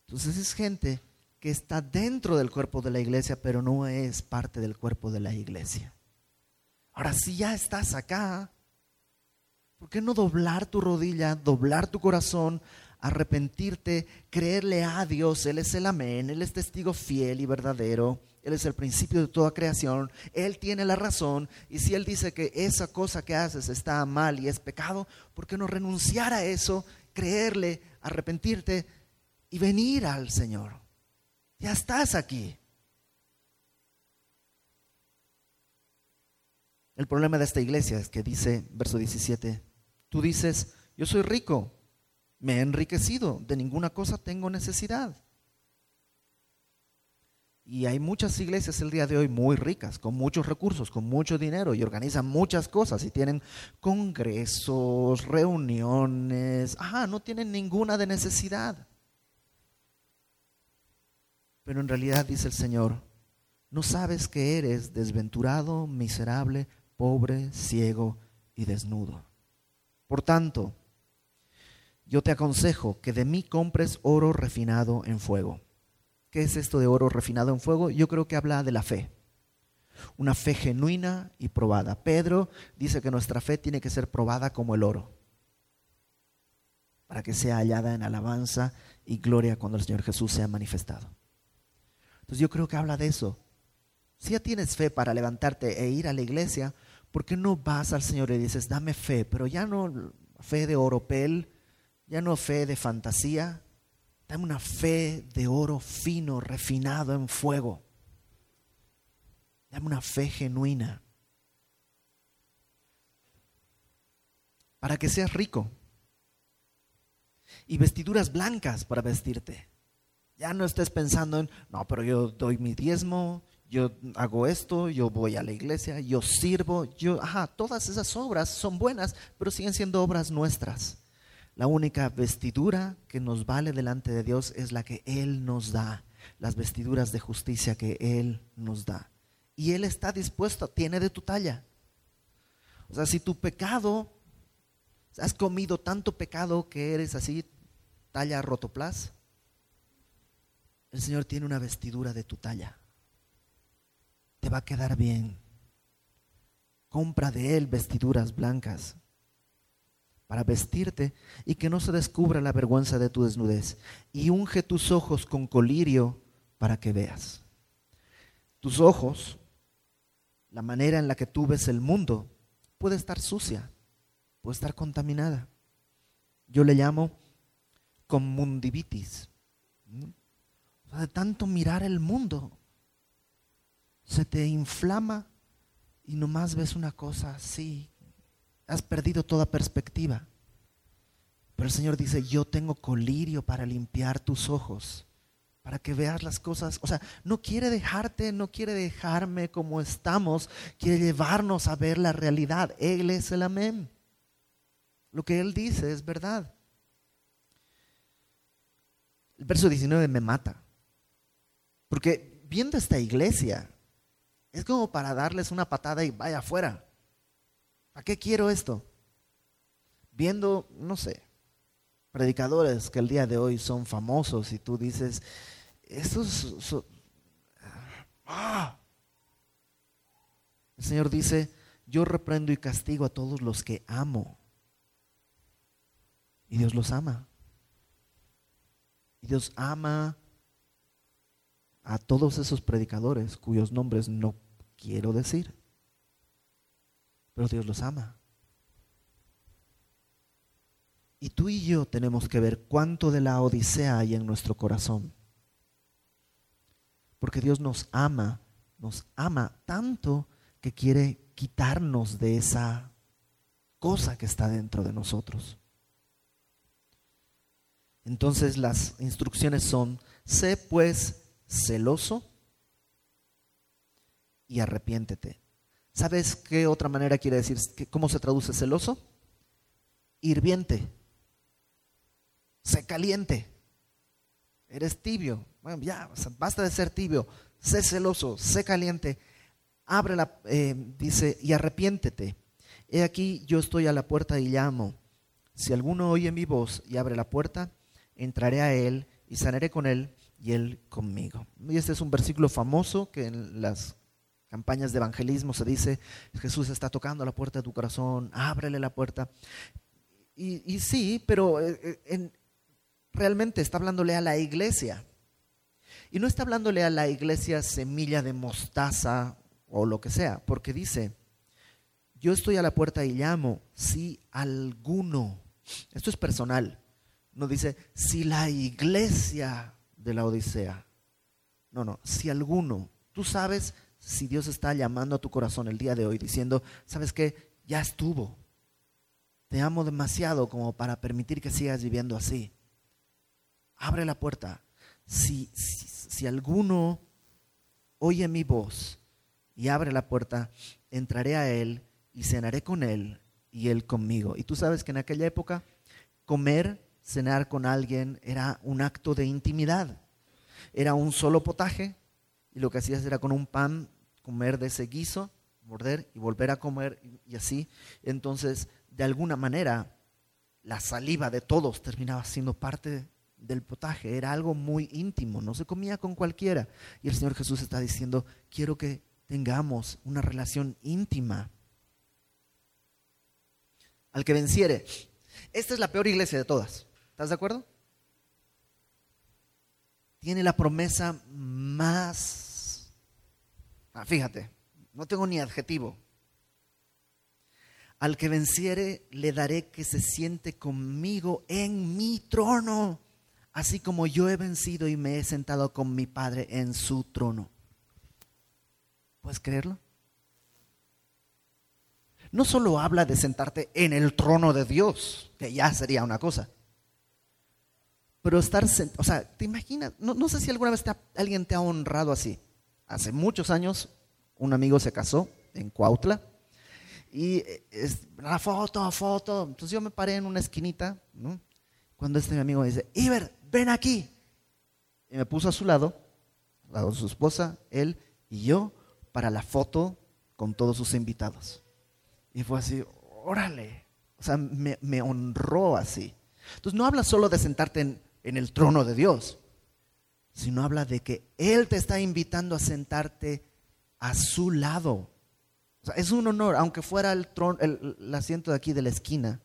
Entonces es gente que está dentro del cuerpo de la iglesia, pero no es parte del cuerpo de la iglesia. Ahora, si ya estás acá, ¿por qué no doblar tu rodilla, doblar tu corazón, arrepentirte, creerle a Dios? Él es el amén, Él es testigo fiel y verdadero, Él es el principio de toda creación, Él tiene la razón, y si Él dice que esa cosa que haces está mal y es pecado, ¿por qué no renunciar a eso, creerle, arrepentirte y venir al Señor? Ya estás aquí. El problema de esta iglesia es que dice, verso 17, tú dices, yo soy rico, me he enriquecido, de ninguna cosa tengo necesidad. Y hay muchas iglesias el día de hoy muy ricas, con muchos recursos, con mucho dinero y organizan muchas cosas y tienen congresos, reuniones. Ajá, no tienen ninguna de necesidad. Pero en realidad dice el Señor, no sabes que eres desventurado, miserable, pobre, ciego y desnudo. Por tanto, yo te aconsejo que de mí compres oro refinado en fuego. ¿Qué es esto de oro refinado en fuego? Yo creo que habla de la fe. Una fe genuina y probada. Pedro dice que nuestra fe tiene que ser probada como el oro, para que sea hallada en alabanza y gloria cuando el Señor Jesús sea manifestado. Entonces yo creo que habla de eso. Si ya tienes fe para levantarte e ir a la iglesia, ¿por qué no vas al Señor y dices, dame fe, pero ya no fe de oropel, ya no fe de fantasía, dame una fe de oro fino, refinado en fuego. Dame una fe genuina. Para que seas rico. Y vestiduras blancas para vestirte. Ya no estés pensando en, no, pero yo doy mi diezmo, yo hago esto, yo voy a la iglesia, yo sirvo, yo, ajá, todas esas obras son buenas, pero siguen siendo obras nuestras. La única vestidura que nos vale delante de Dios es la que Él nos da, las vestiduras de justicia que Él nos da. Y Él está dispuesto, tiene de tu talla. O sea, si tu pecado, has comido tanto pecado que eres así, talla rotoplas, el Señor tiene una vestidura de tu talla te va a quedar bien. Compra de él vestiduras blancas para vestirte y que no se descubra la vergüenza de tu desnudez. Y unge tus ojos con colirio para que veas. Tus ojos, la manera en la que tú ves el mundo, puede estar sucia, puede estar contaminada. Yo le llamo mundivitis. De tanto mirar el mundo, se te inflama y nomás ves una cosa así. Has perdido toda perspectiva. Pero el Señor dice, yo tengo colirio para limpiar tus ojos, para que veas las cosas. O sea, no quiere dejarte, no quiere dejarme como estamos, quiere llevarnos a ver la realidad. Él es el amén. Lo que Él dice es verdad. El verso 19 me mata. Porque viendo esta iglesia, es como para darles una patada y vaya afuera. ¿Para qué quiero esto? Viendo, no sé, predicadores que el día de hoy son famosos y tú dices, estos ah". El Señor dice, yo reprendo y castigo a todos los que amo. Y Dios los ama. Y Dios ama a todos esos predicadores cuyos nombres no quiero decir. Pero Dios los ama. Y tú y yo tenemos que ver cuánto de la odisea hay en nuestro corazón. Porque Dios nos ama, nos ama tanto que quiere quitarnos de esa cosa que está dentro de nosotros. Entonces las instrucciones son, sé pues celoso y arrepiéntete. ¿Sabes qué otra manera quiere decir? ¿Cómo se traduce celoso? Hirviente. Sé caliente. Eres tibio. Bueno, ya, basta de ser tibio. Sé celoso, sé caliente. Abre la, eh, dice, y arrepiéntete. He aquí, yo estoy a la puerta y llamo. Si alguno oye mi voz y abre la puerta, entraré a él y sanaré con él y él conmigo. Y este es un versículo famoso que en las campañas de evangelismo se dice, Jesús está tocando la puerta de tu corazón, ábrele la puerta. Y, sí, pero eh, eh, realmente está hablándole a la iglesia. Y no está hablándole a la iglesia semilla de mostaza o lo que sea, porque dice, yo estoy a la puerta y llamo, si alguno, esto es personal, no dice, si la iglesia de la Odisea, no, no, si alguno, tú sabes si Dios está llamando a tu corazón el día de hoy diciendo, ¿sabes qué? Ya estuvo. Te amo demasiado como para permitir que sigas viviendo así. Abre la puerta. Si, si, alguno oye mi voz y abre la puerta, entraré a él y cenaré con él y él conmigo. Y tú sabes que en aquella época comer, cenar con alguien era un acto de intimidad. Era un solo potaje y lo que hacías era con un pan comer de ese guiso, morder y volver a comer y así. Entonces, de alguna manera, la saliva de todos terminaba siendo parte del potaje. Era algo muy íntimo, no se comía con cualquiera. Y el Señor Jesús está diciendo, quiero que tengamos una relación íntima. Al que venciere. Esta es la peor iglesia de todas. ¿Estás de acuerdo? Tiene la promesa más Ah, fíjate, no tengo ni adjetivo. Al que venciere le daré que se siente conmigo en mi trono, así como yo he vencido y me he sentado con mi Padre en su trono. ¿Puedes creerlo? No solo habla de sentarte en el trono de Dios, que ya sería una cosa, pero estar, o sea, ¿te imaginas? No, sé si alguna vez alguien te ha honrado así. Hace muchos años un amigo se casó en Cuautla y es, la foto, foto. Entonces yo me paré en una esquinita, ¿no? Cuando este mi amigo dice, Iber, ven aquí. Y me puso a su lado, al lado de su esposa, él y yo, para la foto con todos sus invitados. Y fue así, órale. O sea, me, honró así. Entonces no habla solo de sentarte en, en el trono de Dios, sino habla de que Él te está invitando a sentarte a su lado es un honor, aunque fuera el, el, asiento de aquí de la esquina,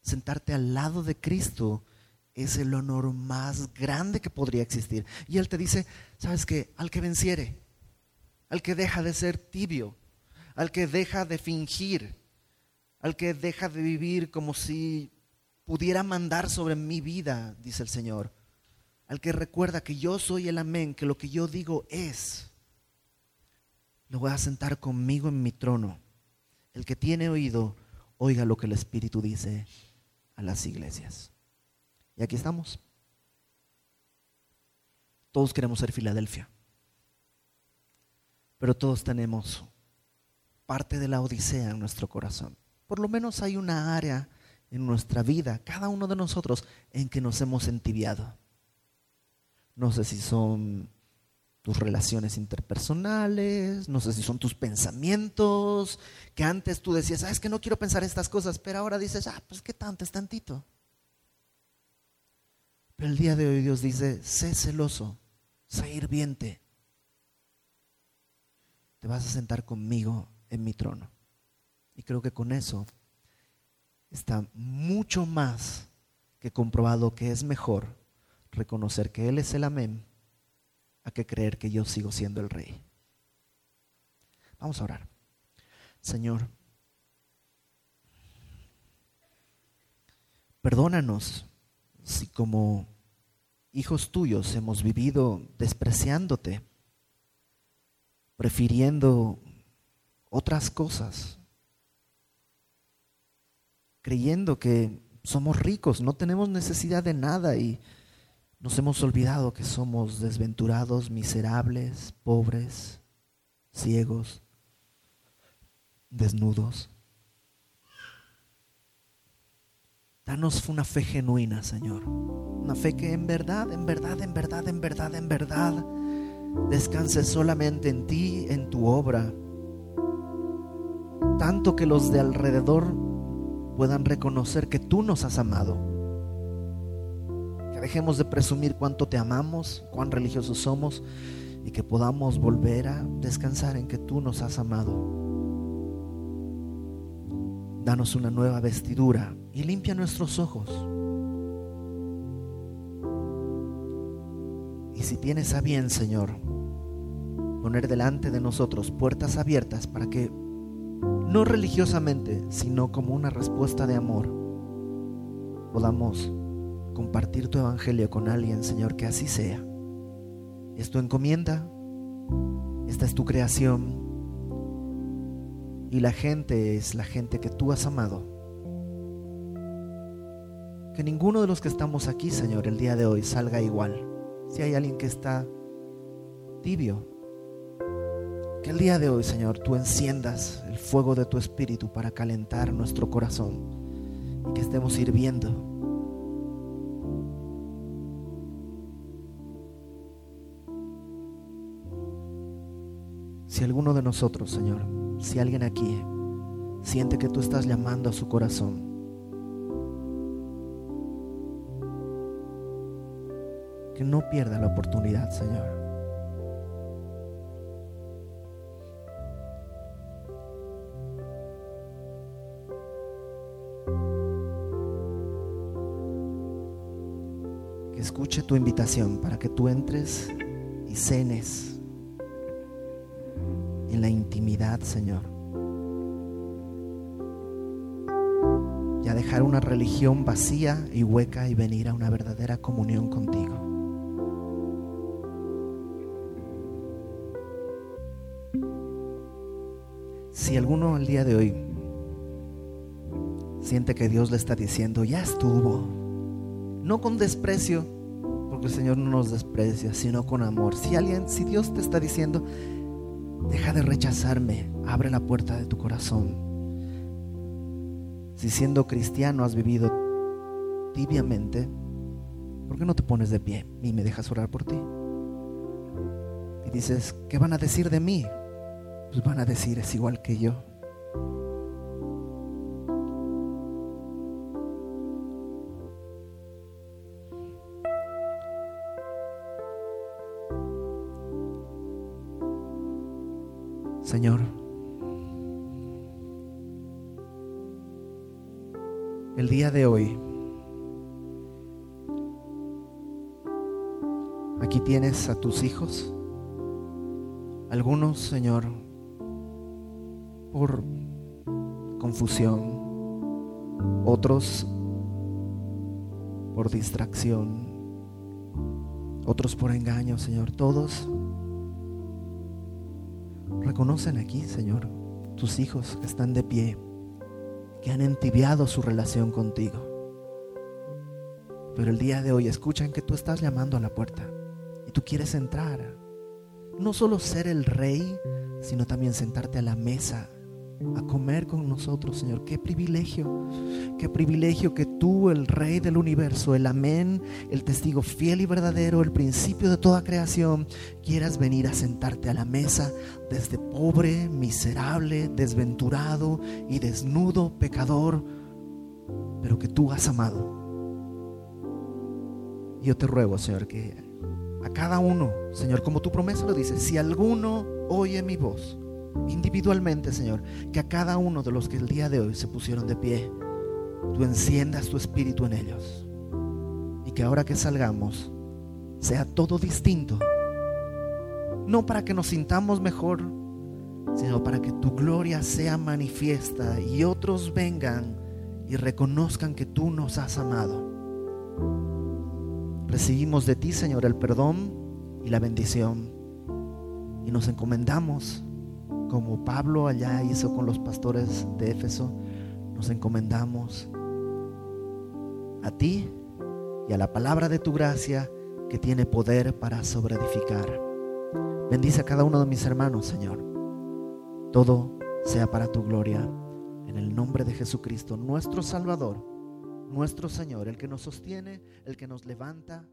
sentarte al lado de Cristo es el honor más grande que podría existir. Y Él te dice, ¿sabes qué? Al que venciere, al que deja de ser tibio, al que deja de fingir, al que deja de vivir como si pudiera mandar sobre mi vida, dice el Señor, al que recuerda que yo soy el amén, que lo que yo digo es lo voy a sentar conmigo en mi trono. El que tiene oído, oiga lo que el Espíritu dice a las iglesias. Y aquí estamos. Todos queremos ser Filadelfia. Pero todos tenemos parte de la Odisea en nuestro corazón. Por lo menos hay una área en nuestra vida, cada uno de nosotros, en que nos hemos entibiado. No sé si son tus relaciones interpersonales, no sé si son tus pensamientos, que antes tú decías, ah, es que no quiero pensar estas cosas, pero ahora dices, ah, pues qué tanto, es tantito. Pero el día de hoy Dios dice, sé celoso, sé hirviente. Te vas a sentar conmigo en mi trono. Y creo que con eso está mucho más que comprobado que es mejor reconocer que Él es el amén que creer que yo sigo siendo el rey. Vamos a orar. Señor, perdónanos si como hijos tuyos hemos vivido despreciándote, prefiriendo otras cosas, creyendo que somos ricos, no tenemos necesidad de nada y nos hemos olvidado que somos desventurados, miserables, pobres, ciegos, desnudos. Danos una fe genuina, Señor. Una fe que en verdad, en verdad, en verdad, en verdad, en verdad, descanse solamente en ti, en tu obra. Tanto que los de alrededor puedan reconocer que tú nos has amado dejemos de presumir cuánto te amamos, cuán religiosos somos y que podamos volver a descansar en que tú nos has amado. Danos una nueva vestidura y limpia nuestros ojos. Y si tienes a bien, Señor, poner delante de nosotros puertas abiertas para que, no religiosamente, sino como una respuesta de amor, podamos compartir tu evangelio con alguien, Señor, que así sea. Es tu encomienda, esta es tu creación y la gente es la gente que tú has amado. Que ninguno de los que estamos aquí, Señor, el día de hoy salga igual. Si hay alguien que está tibio, que el día de hoy, Señor, tú enciendas el fuego de tu espíritu para calentar nuestro corazón y que estemos sirviendo Si alguno de nosotros, Señor, si alguien aquí siente que tú estás llamando a su corazón, que no pierda la oportunidad, Señor. Que escuche tu invitación para que tú entres y cenes en la intimidad, Señor. y a dejar una religión vacía y hueca y venir a una verdadera comunión contigo. Si alguno el día de hoy siente que Dios le está diciendo, ya estuvo, no con desprecio, porque el Señor no nos desprecia, sino con amor. Si alguien, si Dios te está diciendo, deja de rechazarme, abre la puerta de tu corazón. Si siendo cristiano has vivido tibiamente, ¿por qué no te pones de pie y me dejas orar por ti? Y dices, ¿qué van a decir de mí? Pues van a decir, es igual que yo. Por distracción, otros por engaño, Señor, todos reconocen aquí, Señor, tus hijos que están de pie, que han entibiado su relación contigo. Pero el día de hoy escuchan que tú estás llamando a la puerta y tú quieres entrar. No solo ser el rey, sino también sentarte a la mesa a comer con nosotros, Señor. Qué privilegio, qué privilegio que tú, el Rey del universo, el Amén, el testigo fiel y verdadero, el principio de toda creación, quieras venir a sentarte a la mesa desde pobre, miserable, desventurado y desnudo, pecador, pero que tú has amado. Yo te ruego, Señor, que a cada uno, Señor, como tu promesa lo dice, si alguno oye mi voz, individualmente, Señor, que a cada uno de los que el día de hoy se pusieron de pie, tú enciendas tu espíritu en ellos. Y que ahora que salgamos, sea todo distinto. No para que nos sintamos mejor, sino para que tu gloria sea manifiesta y otros vengan y reconozcan que tú nos has amado. Recibimos de ti, Señor, el perdón y la bendición. Y nos encomendamos como Pablo allá hizo con los pastores de Éfeso, nos encomendamos a ti y a la palabra de tu gracia que tiene poder para sobreedificar. Bendice a cada uno de mis hermanos, Señor. Todo sea para tu gloria. En el nombre de Jesucristo, nuestro Salvador, nuestro Señor, el que nos sostiene, el que nos levanta